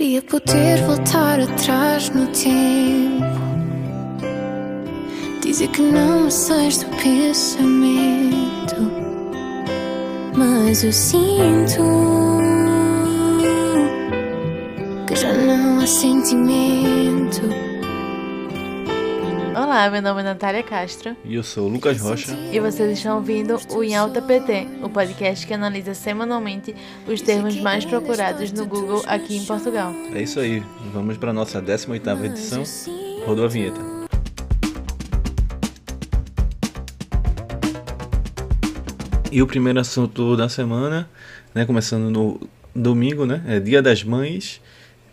Queria poder voltar atrás no tempo. Dizer que não me sais do pensamento. Mas eu sinto que já não há sentimento. Olá, meu nome é Natália Castro E eu sou o Lucas Rocha. e vocês estão ouvindo o Em Alta PT, o podcast que analisa semanalmente os termos mais procurados no Google aqui em Portugal. É isso aí, vamos para nossa 18ª edição. Rodou a vinheta. E o primeiro assunto da semana, né, começando no domingo, né, é Dia das Mães.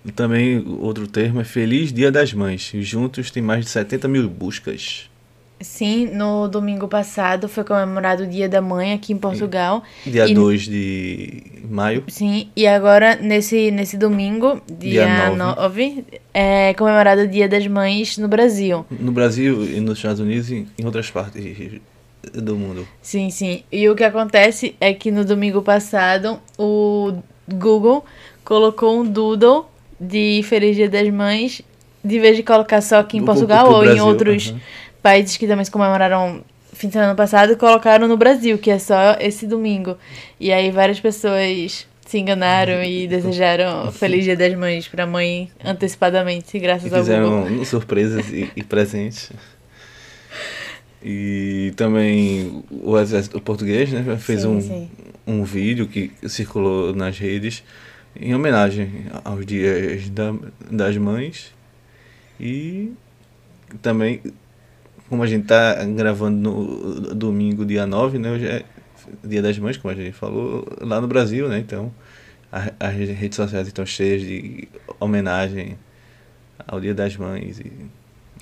E também outro termo é Feliz Dia das Mães. E juntos tem mais de 70 mil buscas. Sim, no domingo passado foi comemorado o Dia da Mãe aqui em Portugal. Dia E- 2 de maio. Sim, e agora nesse, nesse domingo, dia, Dia 9, é comemorado o Dia das Mães no Brasil. No Brasil e nos Estados Unidos e em outras partes do mundo. Sim, sim. E o que acontece é que no domingo passado o Google colocou um doodle de Feliz Dia das Mães, de vez de colocar só aqui em Do- Portugal ou em outros aham. países que também se comemoraram fim de semana passado, colocaram no Brasil, que é só esse domingo. E aí várias pessoas se enganaram e desejaram Feliz Dia das Mães pra mãe antecipadamente, E graças ao Google. fizeram surpresas e, e presentes. E também o português né, fez Sim, um, sim. um vídeo que circulou nas redes em homenagem aos dias da, das mães. E também, como a gente tá gravando no domingo, dia 9, né? Hoje é dia das mães, como a gente falou, lá no Brasil, né? Então, a- as redes sociais estão cheias de homenagem ao dia das mães e,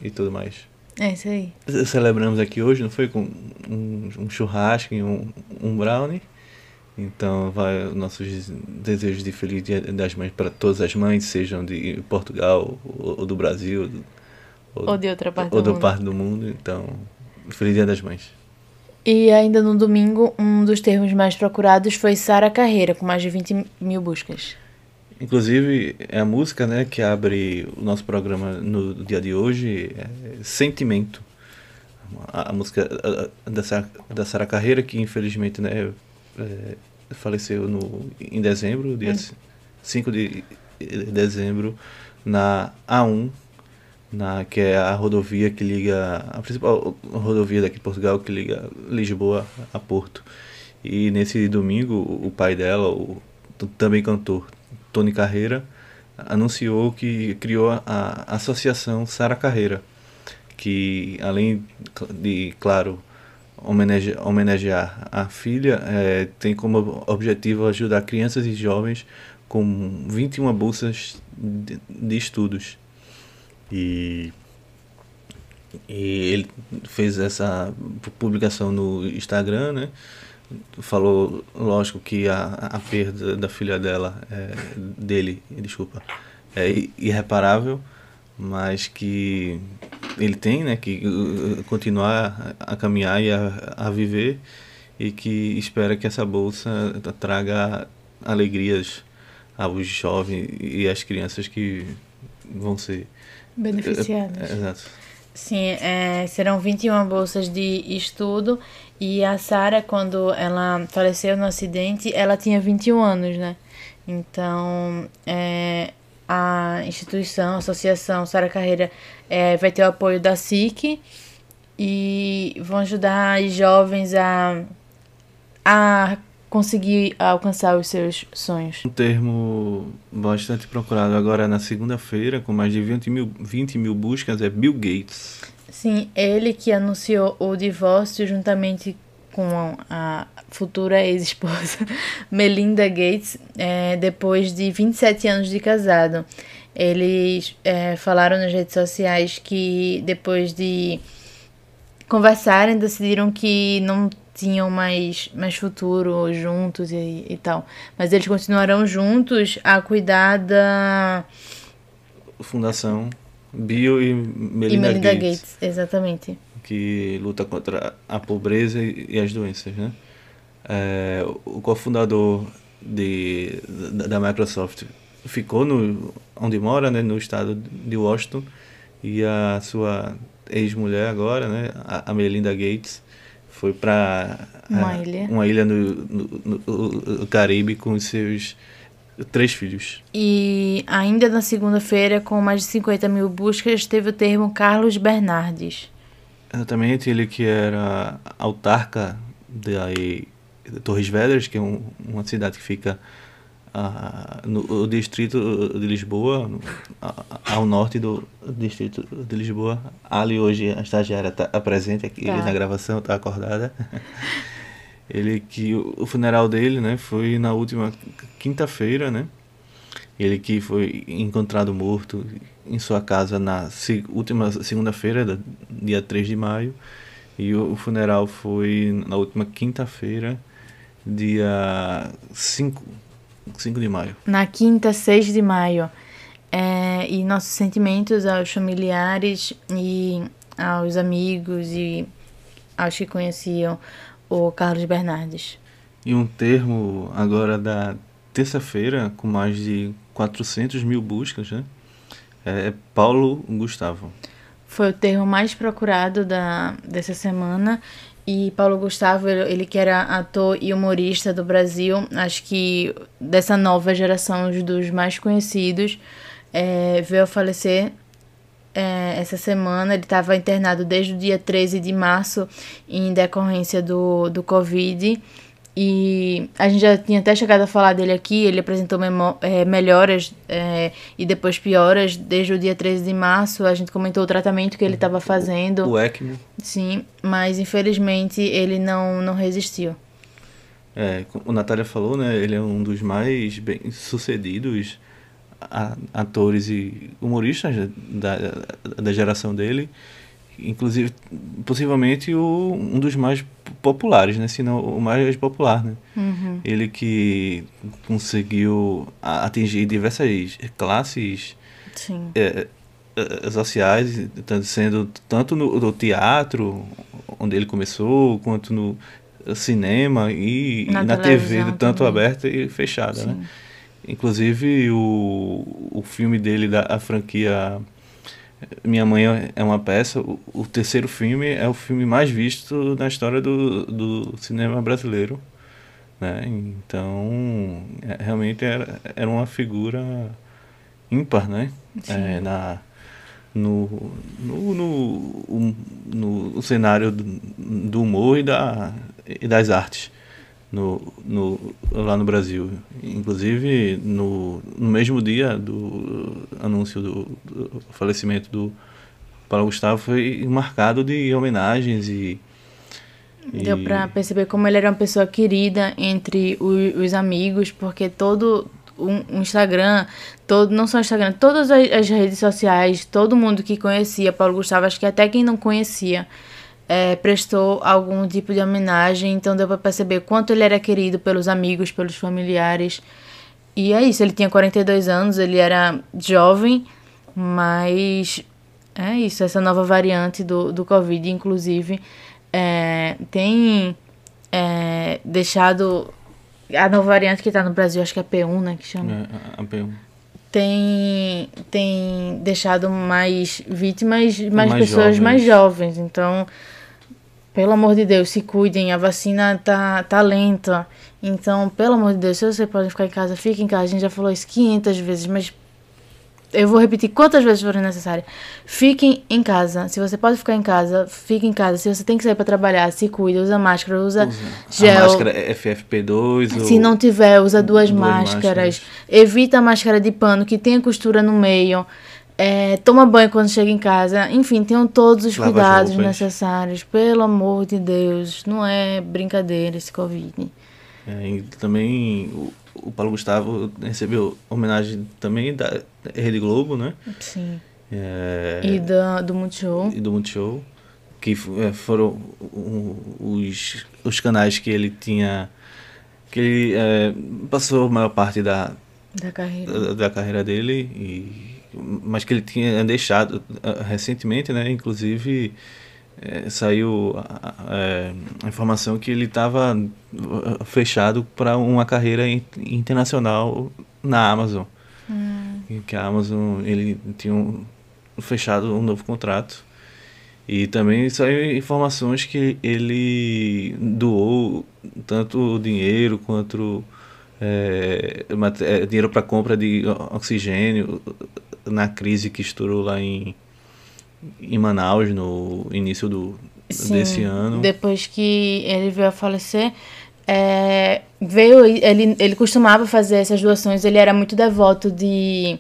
e tudo mais. É isso aí. Celebramos aqui hoje, não foi? Com um, um churrasco e um, um brownie. Então, vai os nossos desejos de Feliz Dia das Mães para todas as mães, sejam de Portugal ou, ou do Brasil, Ou de outra parte ou do do mundo. parte do mundo. Então, Feliz Dia das Mães. E ainda no domingo, um dos termos mais procurados foi Sara Carreira, com mais de 20 mil buscas. Inclusive, é a música né, que abre o nosso programa no dia de hoje, é Sentimento. A, a música a- da da Sara Carreira, que infelizmente né, é, faleceu no, em dezembro, dia 5 de dezembro, na A1, na, que é a rodovia que liga, a principal rodovia daqui de Portugal, que liga Lisboa a Porto. E nesse domingo, o pai dela, o também cantor Tony Carreira, anunciou que criou a, a Associação Sara Carreira, que além de, claro, homenage- homenagear a filha, eh, tem como objetivo ajudar crianças e jovens com 21 bolsas de, de estudos. E e ele fez essa pu- publicação no Instagram, né? Falou, lógico, que a, a perda da filha dela, é, dele, desculpa, é irreparável, mas que ele tem, né, que uh, continuar a caminhar e a, a viver e que espera que essa bolsa traga alegrias aos jovens e às crianças que vão ser Beneficiadas. é, exato. Sim, é, serão 21 bolsas de estudo. E a Sara, quando ela faleceu no acidente, ela tinha 21 anos, né? Então, é, a instituição, a associação Sara Carreira, é, vai ter o apoio da SIC e vão ajudar os jovens a, a conseguir alcançar os seus sonhos. Um termo bastante procurado agora na segunda-feira, com mais de 20 mil, 20 mil buscas, é Bill Gates. Sim, ele que anunciou o divórcio juntamente com a futura ex-esposa Melinda Gates, é, depois de 27 anos de casado. Eles é, falaram nas redes sociais que depois de conversarem, decidiram que não tinham mais, mais futuro juntos e, e tal. Mas eles continuarão juntos a cuidar da. Fundação Bill e E Melinda, Melinda Gates, Gates, exatamente. Que luta contra a pobreza e as doenças, né? É, o cofundador de, da da Microsoft ficou no onde mora, né, no estado de Washington, e a sua ex-mulher agora, né, a Melinda Gates, foi para uma ilha, uma ilha no, no, no, Caribe com os seus três filhos. E ainda na segunda-feira, com mais de 50 mil buscas, teve o termo Carlos Bernardes. Exatamente, ele que era autarca de Torres Vedras, que é um, uma cidade que fica uh, no distrito de Lisboa, no, ao norte do distrito de Lisboa. Ali hoje a estagiária está presente aqui tá. na gravação, está acordada. ele que o funeral dele, né, foi na última quinta-feira, né? Ele que foi encontrado morto em sua casa na última segunda-feira, dia 3 de maio, e o funeral foi na última quinta-feira, dia 5, 5 de maio. Na quinta, 6 de maio. É, e nossos sentimentos aos familiares e aos amigos e aos que conheciam o Carlos Bernardes. E um termo agora da terça-feira, com mais de 400 mil buscas, né? É Paulo Gustavo. Foi o termo mais procurado da, dessa semana. E Paulo Gustavo, ele que era ator e humorista do Brasil, acho que dessa nova geração, dos mais conhecidos, é, veio a falecer é, essa semana. Ele estava internado desde o dia 13 de março em decorrência do, do Covid. E a gente já tinha até chegado a falar dele aqui. Ele apresentou é, melhoras é, e depois pioras desde o dia 13 de março. A gente comentou o tratamento que ele estava fazendo. O ECMO. Sim, mas infelizmente ele não, não resistiu. É, o Natália falou, né? Ele é um dos mais bem sucedidos atores e humoristas da, da geração dele, inclusive possivelmente o, um dos mais populares, né? Se não o mais popular, né? Uhum. Ele que conseguiu atingir diversas classes é, é, sociais, sendo tanto no, no, teatro, onde ele começou, quanto no cinema e na, e na TV, tanto também. aberta e fechada, né? Sim. né? Inclusive o, o filme dele da franquia Minha Mãe é uma peça, o, o, terceiro filme é o filme mais visto na história do, do cinema brasileiro. Né? Então, é, realmente era, era uma figura ímpar, né? É, na, no, no, no, no, no cenário do, do humor e, da, e das artes no, no, lá no Brasil. Inclusive, no, no mesmo dia do anúncio do, do falecimento do Paulo Gustavo, foi marcado de homenagens e. Deu para perceber como ele era uma pessoa querida entre os, os amigos, porque todo o Instagram, todo, não só Instagram, todas as, as redes sociais, todo mundo que conhecia Paulo Gustavo, acho que até quem não conhecia, é, prestou algum tipo de homenagem, então deu para perceber quanto ele era querido pelos amigos, pelos familiares. E é isso, ele tinha 42 anos, ele era jovem, mas é isso, essa nova variante do, do Covid, inclusive, é, tem é, deixado. A nova variante que está no Brasil, acho que é a P1, né? Que chama. É, a P1 tem, tem deixado mais vítimas, mais, mais pessoas jovens. mais jovens. Então, pelo amor de Deus, se cuidem, a vacina tá, tá lenta. Então, pelo amor de Deus, se você pode ficar em casa, fique em casa. A gente já falou isso 500 vezes, mas eu vou repetir quantas vezes forem necessárias. Fiquem em casa. Se você pode ficar em casa, fique em casa. Se você tem que sair para trabalhar, se cuida, usa máscara, usa, usa. gel. A máscara é FFP2 Se ou... não tiver, usa duas, duas máscaras. máscaras. Evita a máscara de pano que tenha costura no meio. É, toma banho quando chega em casa. Enfim, tenham todos os Lava cuidados necessários. Pelo amor de Deus. Não é brincadeira esse Covid. É, e também o, o, Paulo Gustavo recebeu homenagem também da Rede Globo, né? Sim. É, e da, do Multishow. E do Multishow. Que é, foram os, os canais que ele tinha. Que ele é, passou a maior parte da, da carreira, da, da carreira dele. E mas que ele tinha deixado uh, recentemente, né? Inclusive é, saiu a, é, a, informação que ele estava uh, fechado para uma carreira internacional na Amazon. Hum. Que a Amazon, ele tinha um, fechado um novo contrato. E também saiu informações que ele doou tanto dinheiro quanto é, é dinheiro para compra de oxigênio na crise que estourou lá em, em Manaus no início do, Sim, desse ano. Depois que ele veio a falecer, é, veio ele, ele costumava fazer essas doações, ele era muito devoto de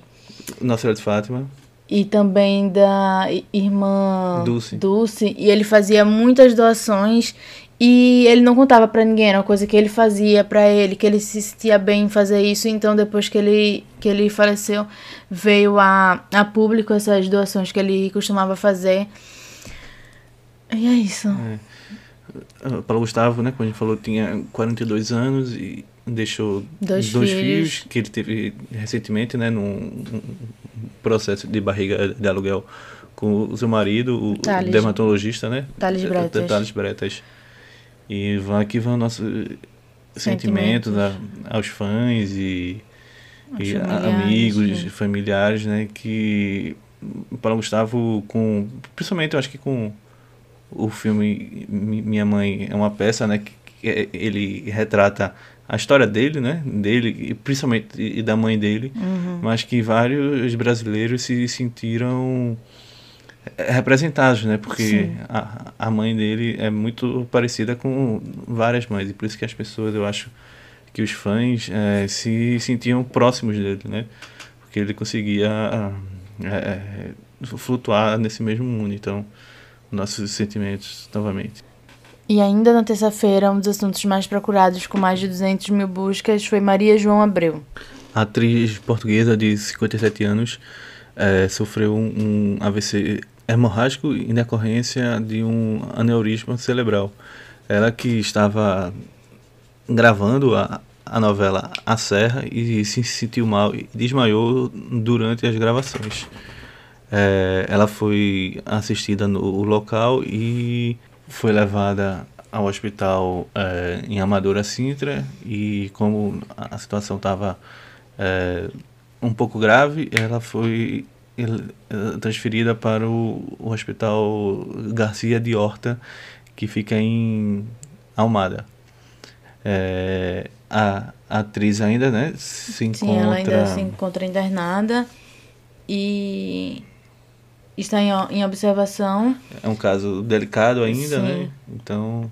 Nossa Senhora de Fátima e também da irmã Dulce. Dulce e ele fazia muitas doações e ele não contava para ninguém, era uma coisa que ele fazia para ele, que ele se sentia bem em fazer isso. Então, depois que ele, que ele faleceu, veio a, a público essas doações que ele costumava fazer. E é isso. É. Paulo Gustavo, né, como a gente falou, tinha 42 anos e deixou dois, dois filhos. filhos. que ele teve recentemente, né, num, processo de barriga de aluguel com o seu marido, o Thales, dermatologista, né? Thales Bretas. Thales Bretas. E vão, aqui vão nossos sentimentos, sentimentos a, aos fãs e, e familiares, amigos, sim. familiares, né? Que Paulo Gustavo, com, principalmente eu acho que com o filme Minha Mãe é uma peça, né? Que, que ele retrata a história dele, né? Dele, e principalmente e da mãe dele, uhum. mas que vários brasileiros se sentiram representados, né? Porque a, a mãe dele é muito parecida com várias mães e por isso que as pessoas, eu acho que os fãs é, se sentiam próximos dele, né? Porque ele conseguia é, é flutuar nesse mesmo mundo. Então, nossos sentimentos novamente. E ainda na terça-feira, um dos assuntos mais procurados, com mais de 200 mil buscas, foi Maria João Abreu. A atriz portuguesa de 57 anos é, sofreu um, um AVC hemorrágico em decorrência de um aneurisma cerebral. Ela que estava gravando a, a novela A Serra e se sentiu mal e desmaiou durante as gravações. É, ela foi assistida no local e foi levada ao hospital é, em Amadora Sintra e como a situação estava é, um pouco grave, ela foi transferida para o, o Hospital Garcia de Horta, que fica em Almada. É, a, a, atriz ainda, né, se encontra... Sim, ela ainda se encontra internada e está em, em observação. É um caso delicado ainda, né? Sim. né? Então,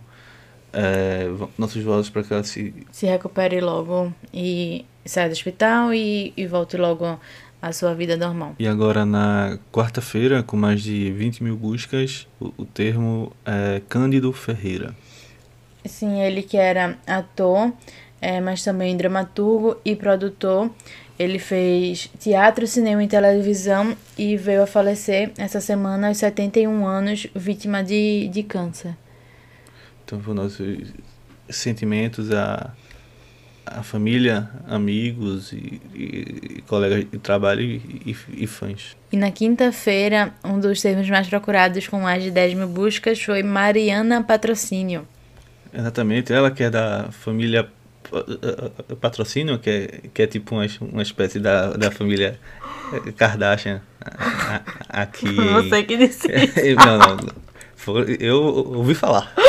é, nossos votos para que ela se... Se recupere logo e saia do hospital e, e volte logo a sua vida normal. E agora na quarta-feira, com mais de 20 mil buscas, o, o termo é Cândido Ferreira. Sim, ele que era ator, é, mas também dramaturgo e produtor. Ele fez teatro, cinema e televisão e veio a falecer essa semana aos 71 anos, vítima de, de câncer. Então, foram nossos sentimentos a a família, amigos e, e, e colegas de trabalho e, e, fãs. E na quinta-feira, um dos termos mais procurados com mais de 10 mil buscas foi Mariana Patrocínio. Exatamente, ela que é da família Patrocínio, que é, que é tipo uma, uma espécie da, da família Kardashian aqui. Você que disse não, não, eu ouvi falar.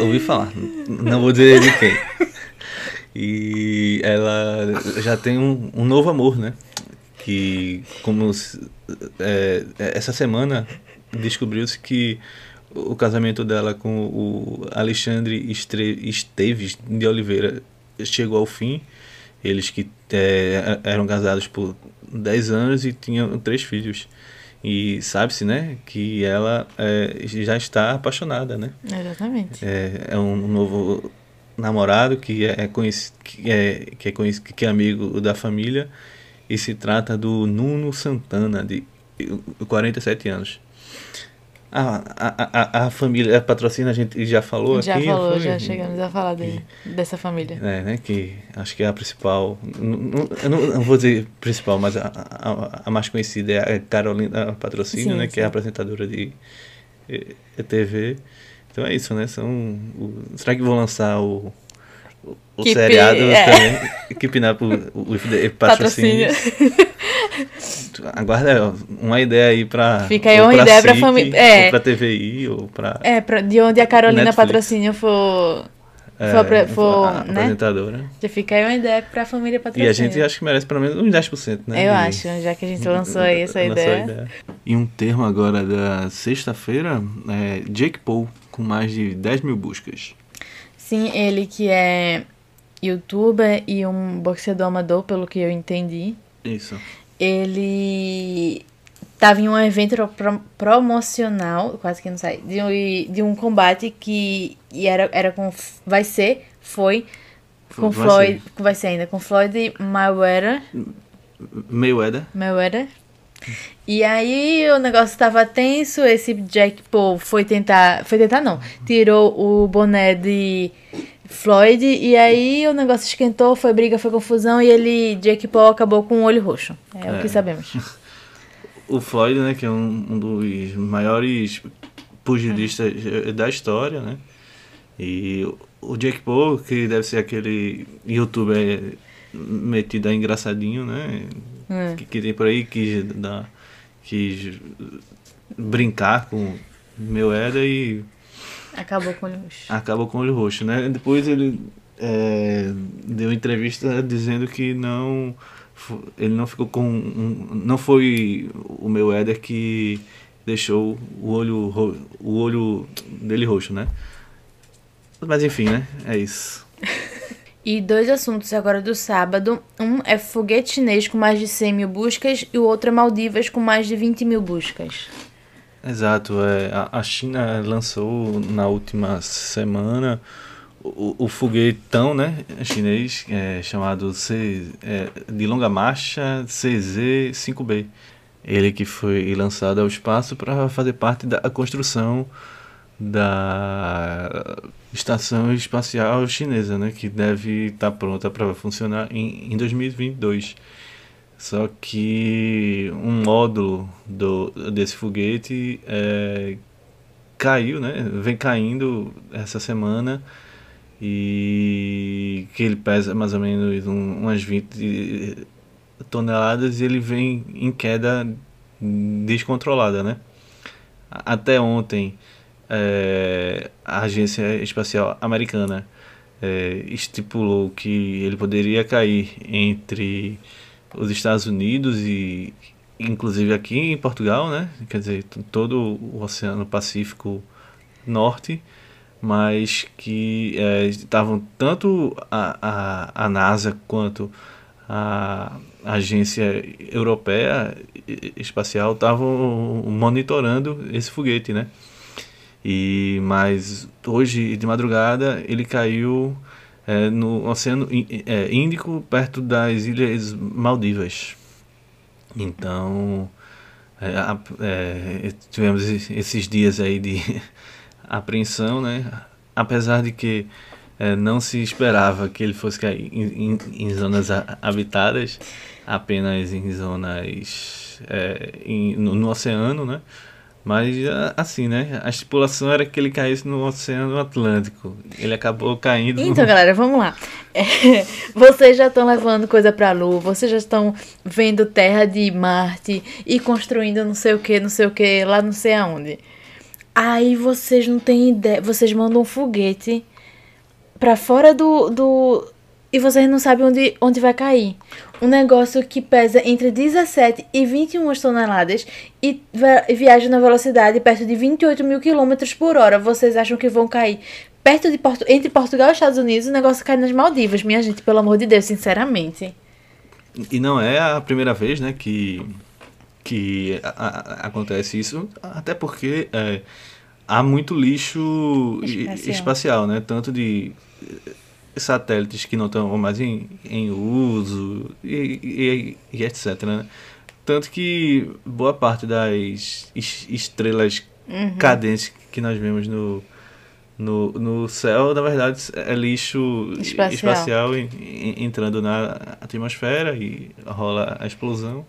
Ouvi falar. Não vou dizer de quem. E ela já tem um, um novo amor, né? Que, como é, essa semana descobriu-se que o casamento dela com o Alexandre Esteves de Oliveira chegou ao fim. Eles que é, eram casados por 10 anos e tinham três filhos. E sabe-se, né, que ela é, já está apaixonada, né? Exatamente. É, é um novo namorado que é, conhecido, que é, que é, conhecido, que é amigo da família e se trata do Nuno Santana, de 47 anos. A, a, a, a família a patrocina, a gente já falou já aqui. Já falou, já chegamos a falar dele, dessa família. É, né, que acho que é a principal, não, não, não vou dizer principal, mas a, a, a, mais conhecida é a Carolina Patrocínio, sim, né, sim. que é apresentadora de TV. Então é isso, né? São, o, será que vão lançar o, o Keep- seriado é. também. Keeping Up with the Patrocínio. Aguarda uma ideia aí pra. Fica aí uma pra ideia pra SIC, fami- é. Ou pra TVI, ou pra. É, pra- de onde a Carolina Netflix. Patrocínio for. é, for, apre- for, a né? apresentadora. Já fica aí uma ideia pra família E Patrocínio. a gente acho que merece pelo menos uns 10%, né? Eu de- acho, já que a gente lançou aí essa lançou a ideia. E um termo agora da sexta-feira é Jake Paul, com mais de 10 mil buscas. Sim, ele que é youtuber e um boxeador amador, pelo que eu entendi. Isso. Ele tava em um evento pro- promocional, quase que não sai, de um, de um combate que e era, era com. Vai ser, foi. Com Vai Floyd. Vai ser ainda, com Floyd Mayweather. Mayweather. Mayweather. E aí o negócio tava tenso, esse Jack Paul foi tentar. Foi tentar não. Tirou o boné de Floyd e aí o negócio esquentou, foi briga, foi confusão e ele, Jake Paul, acabou com o olho roxo. É, o É. que sabemos. O Floyd, né, que é um, um dos maiores pugilistas da história, né? E o Jake Paul, que deve ser aquele youtuber metido a engraçadinho, né? Hum. Que, que tem por aí, quis, dar, quis brincar com Mayweather e Acabou com o olho roxo. acabou com o olho roxo, né? Depois ele é, deu entrevista dizendo que não ele não ficou com um- não foi o meu Éder que deixou o olho o olho dele roxo, né? Mas enfim, né? É isso. E dois assuntos agora do sábado. Um é foguete chinês com mais de 100 mil buscas e o outro é Maldivas com mais de 20 mil buscas. Exato, é, a, China lançou na última semana o, o foguetão né, chinês é, chamado C, é, de longa marcha CZ-5B. Ele que foi lançado ao espaço para fazer parte da construção da estação espacial chinesa, né, que deve estar pronta para funcionar em, em 2022. Só que um módulo do, desse foguete é, caiu, né? Vem caindo essa semana e que ele pesa mais ou menos um- umas 20 toneladas e ele vem em queda descontrolada, né? Até ontem é, a Agência Espacial Americana é, estipulou que ele poderia cair entre os Estados Unidos e inclusive aqui em Portugal, né? Quer dizer, todo o Oceano Pacífico Norte, mas que eh, estavam tanto a, a, a NASA quanto a agência europeia espacial estavam monitorando esse foguete, né? E mas hoje de madrugada ele caiu é, no Oceano é, Índico, perto das Ilhas Maldivas. Então, é, é, tivemos es- esses dias aí de apreensão, né? Apesar de que é, não se esperava que ele fosse cair em, em- em zonas ha- habitadas, apenas em zonas é, em- no, no oceano, né? Mas a- assim, né? A estipulação era que ele caísse no Oceano Atlântico. Ele acabou caindo. Então, galera, vamos lá. É, vocês já estão levando coisa pra Lua, vocês já estão vendo terra de Marte e construindo não sei o que, não sei o que, lá não sei aonde. Aí vocês não têm ideia, vocês mandam um foguete pra fora do. do e vocês não sabem onde, onde vai cair. Um negócio que pesa entre 17 e 21 toneladas e viaja na velocidade perto de 28 mil quilômetros por hora. Vocês acham que vão cair perto de Portu entre Portugal e Estados Unidos? O negócio cai nas Maldivas, minha gente, pelo amor de Deus, sinceramente. E não é a primeira vez, né, que, que a- a- acontece isso, até porque é, há muito lixo Espacial. espacial, né, tanto de satélites que não estão mais em, em uso e, e, e etc, né. Tanto que boa parte das es- estrelas cadentes que nós vemos no, no, no céu, na verdade, é lixo Espacial. espacial en- en- entrando na atmosfera e rola a explosão.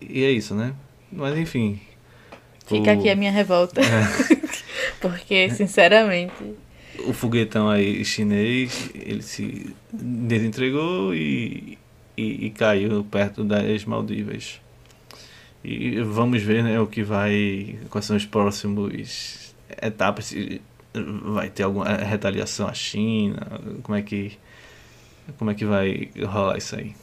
E é isso, né? Mas enfim. Fica o- aqui a minha revolta. Porque, sinceramente. O foguetão aí chinês, ele se desentregou e, e, e caiu perto das Maldivas. E vamos ver né, o que vai. Quais são os próximos etapas. Vai ter alguma retaliação à China. Como é que. Como é que vai rolar isso aí?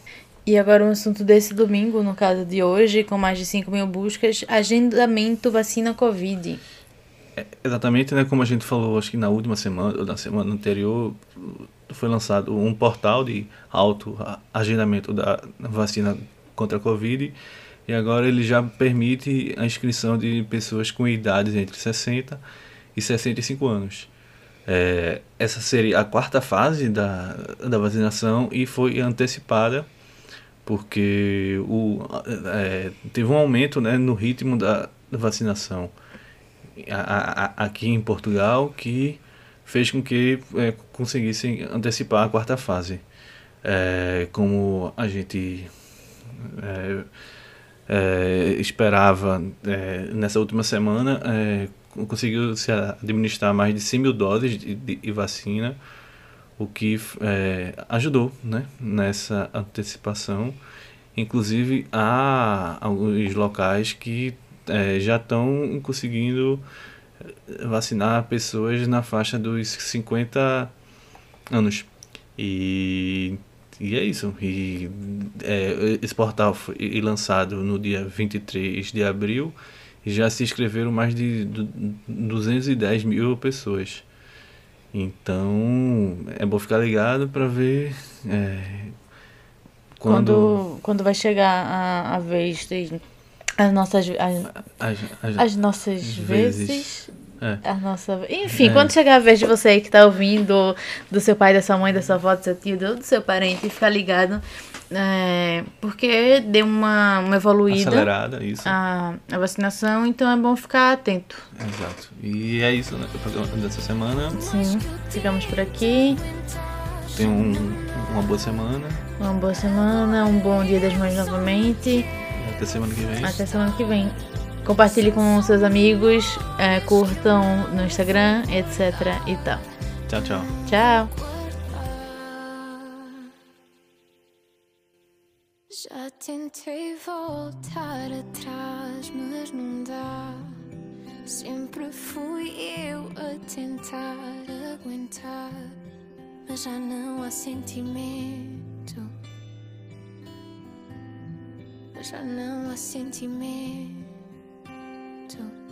E agora um assunto desse domingo, no caso de hoje, com mais de 5 mil buscas, agendamento vacina Covid. É, exatamente, né? Como a gente falou, acho que na última semana, ou na semana anterior, foi lançado um portal de auto agendamento da vacina contra a Covid e agora ele já permite a inscrição de pessoas com idades entre 60 e 65 anos. É, essa seria a quarta fase da, da vacinação e foi antecipada porque o, é, teve um aumento né, no ritmo da, da vacinação a, a, aqui em Portugal que fez com que é, conseguissem antecipar a quarta fase. É, como a gente é, é, esperava é, nessa última semana, é, conseguiu se administrar mais de 100 mil doses de, de, de vacina, o que ajudou né, nessa antecipação. Inclusive, há alguns locais que é, já estão conseguindo vacinar pessoas na faixa dos 50 anos. E e é isso. E é, esse portal foi lançado no dia 23 de abril e já se inscreveram mais de 210 mil pessoas. Então é bom ficar ligado para ver é, quando... quando... quando vai chegar a, a vez de as nossas as, as, as, as nossas vezes, vezes é. A nossa... Enfim, é. quando chegar a vez de você aí que tá ouvindo, do seu pai, da sua mãe, da sua avó, do seu tio, do seu parente, ficar ligado. É, porque deu uma, uma evoluída. Acelerada, isso. A, a vacinação, então é bom ficar atento. Exato. E é isso, né? Dessa semana. Sim, ficamos por aqui. Tenha um, uma boa semana. Uma boa semana, um bom dia das mães novamente. Até semana que vem. Até semana que vem. Compartilhe com seus amigos, é, curtam no Instagram, etc e tal. Tchau, tchau. Tchau. Já tentei voltar atrás, mas não dá. Sempre fui eu a tentar aguentar, mas já não há sentimento. Mas já não há sentimento. to